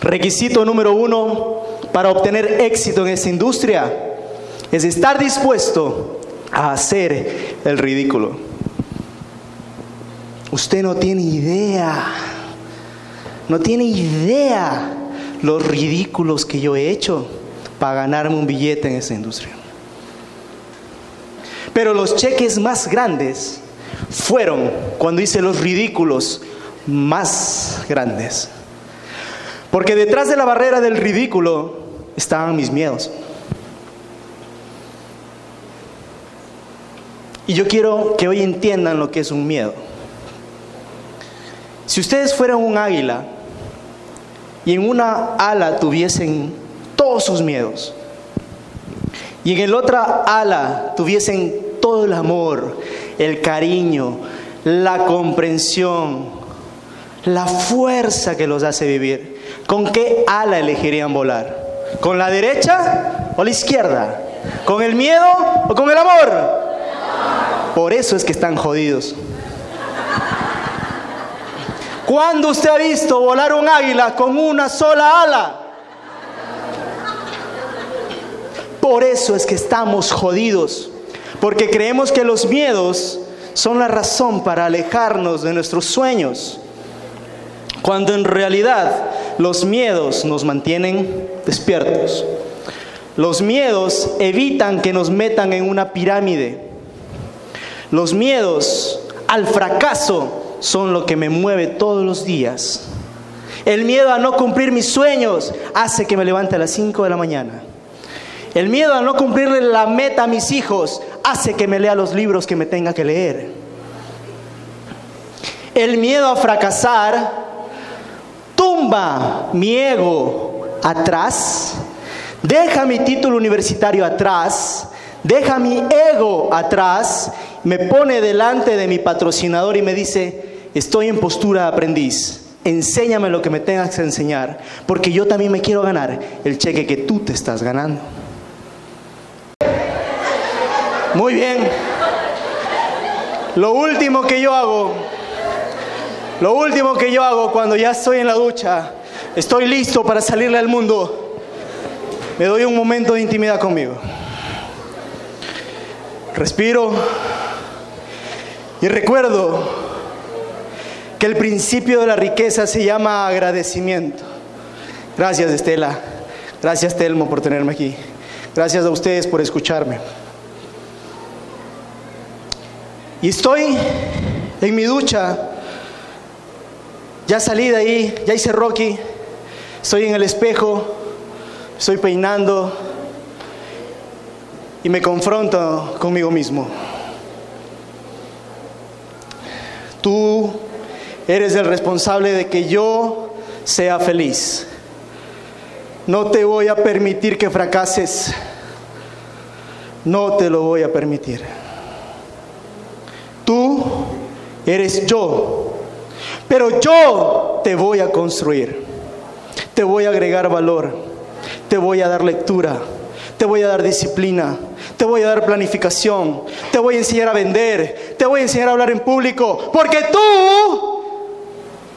Requisito número uno para obtener éxito en esta industria es estar dispuesto a hacer el ridículo. Usted no tiene idea, no tiene idea los ridículos que yo he hecho para ganarme un billete en esta industria. Pero los cheques más grandes fueron cuando hice los ridículos más grandes. Porque detrás de la barrera del ridículo estaban mis miedos. Y yo quiero que hoy entiendan lo que es un miedo. Si ustedes fueran un águila y en una ala tuviesen todos sus miedos y en el otra ala tuviesen todo el amor, el cariño, la comprensión, la fuerza que los hace vivir, ¿con qué ala elegirían volar? ¿Con la derecha o la izquierda? ¿Con el miedo o con el amor? Por eso es que están jodidos. ¿Cuándo usted ha visto volar un águila con una sola ala? Por eso es que estamos jodidos, porque creemos que los miedos son la razón para alejarnos de nuestros sueños, cuando en realidad los miedos nos mantienen despiertos. Los miedos evitan que nos metan en una pirámide los miedos al fracaso son lo que me mueve todos los días. El miedo a no cumplir mis sueños hace que me levante a las 5 de la mañana. El miedo a no cumplirle la meta a mis hijos hace que me lea los libros que me tenga que leer. El miedo a fracasar tumba mi ego atrás, deja mi título universitario atrás, deja mi ego atrás me pone delante de mi patrocinador y me dice, estoy en postura de aprendiz, enséñame lo que me tengas que enseñar, porque yo también me quiero ganar el cheque que tú te estás ganando. Muy bien. Lo último que yo hago, lo último que yo hago cuando ya estoy en la ducha, estoy listo para salirle al mundo, me doy un momento de intimidad conmigo. Respiro y recuerdo que el principio de la riqueza se llama agradecimiento. Gracias Estela, gracias Telmo por tenerme aquí, gracias a ustedes por escucharme. Y estoy en mi ducha, ya salí de ahí, ya hice Rocky, estoy en el espejo, estoy peinando y me confronto conmigo mismo. Tú eres el responsable de que yo sea feliz. No te voy a permitir que fracases. No te lo voy a permitir. Tú eres yo. Pero yo te voy a construir. Te voy a agregar valor. Te voy a dar lectura. Te voy a dar disciplina te voy a dar planificación, te voy a enseñar a vender, te voy a enseñar a hablar en público, porque tú,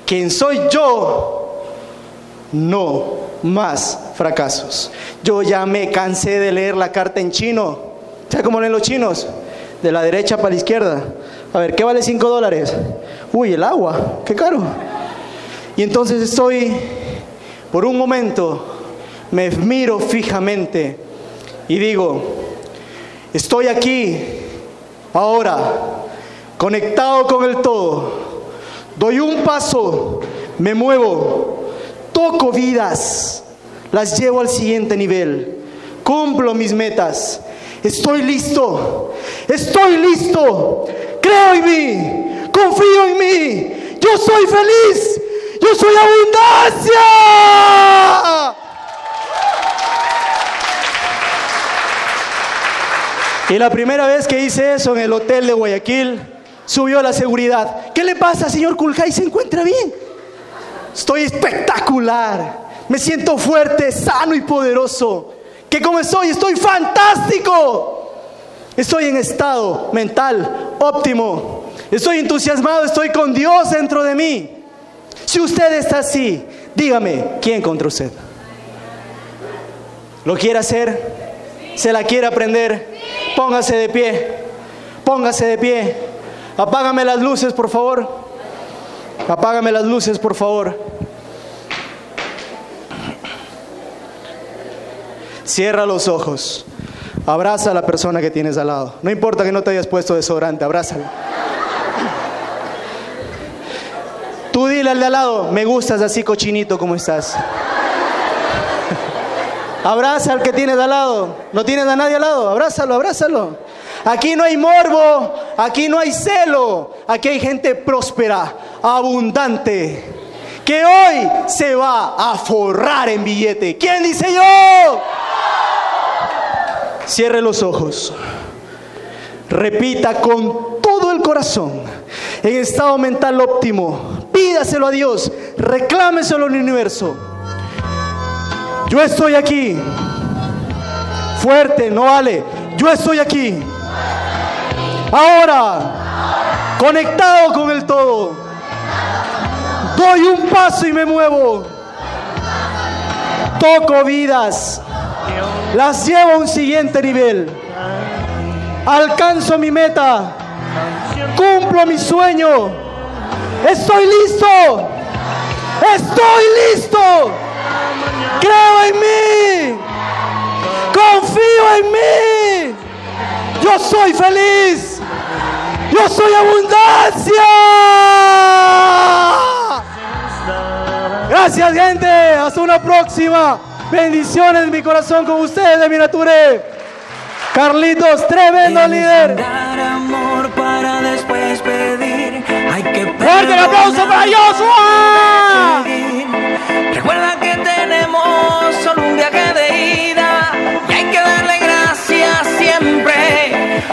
quien soy yo, no más fracasos. Yo ya me cansé de leer la carta en chino. ¿Sabes cómo leen los chinos? De la derecha para la izquierda. A ver, ¿qué vale 5 dólares? Uy, el agua, qué caro. Y entonces estoy, por un momento, me miro fijamente y digo, Estoy aquí, ahora, conectado con el todo. Doy un paso, me muevo, toco vidas, las llevo al siguiente nivel, cumplo mis metas. Estoy listo, estoy listo, creo en mí, yo soy feliz, yo soy abundancia. Y la primera vez que hice eso en el hotel de Guayaquil, subió la seguridad. ¿Qué le pasa, señor Kulkai? ¿Se encuentra bien? Estoy espectacular. Me siento fuerte, sano y poderoso. ¿Qué como estoy? Estoy fantástico. Estoy en estado mental óptimo. Estoy entusiasmado, estoy con Dios dentro de mí. Si usted está así, Dígame, ¿quién contra usted? ¿Lo quiere hacer? ¿Se la quiere aprender? Póngase de pie. Póngase de pie. Apágame las luces, por favor. Apágame las luces, por favor. Cierra los ojos. Abraza a la persona que tienes al lado. No importa que no te hayas puesto desodorante, abrázalo. Al de al lado, me gustas así cochinito como estás. Abraza al que tienes al lado. ¿No tienes a nadie al lado? Abrázalo, abrázalo. Aquí no hay morbo, aquí no hay celo, aquí hay gente próspera, abundante, que hoy se va a forrar en billete. ¿Quién dice yo? Cierre los ojos. Repita con todo el corazón, en estado mental óptimo. Pídaselo a Dios, reclámeselo al universo. Yo estoy aquí. Fuerte, no vale. Yo estoy aquí. Ahora, conectado con el todo. Doy un paso y me muevo. Toco vidas. Las llevo a un siguiente nivel. Alcanzo mi meta. Cumplo mi sueño. Estoy listo. Estoy listo. Creo en mí. Confío en mí. Yo soy feliz. Yo soy abundancia. Gracias gente. Hasta una próxima. Bendiciones en mi corazón con ustedes de Mirature. Carlitos, tremendo líder. 不要说不要说啊。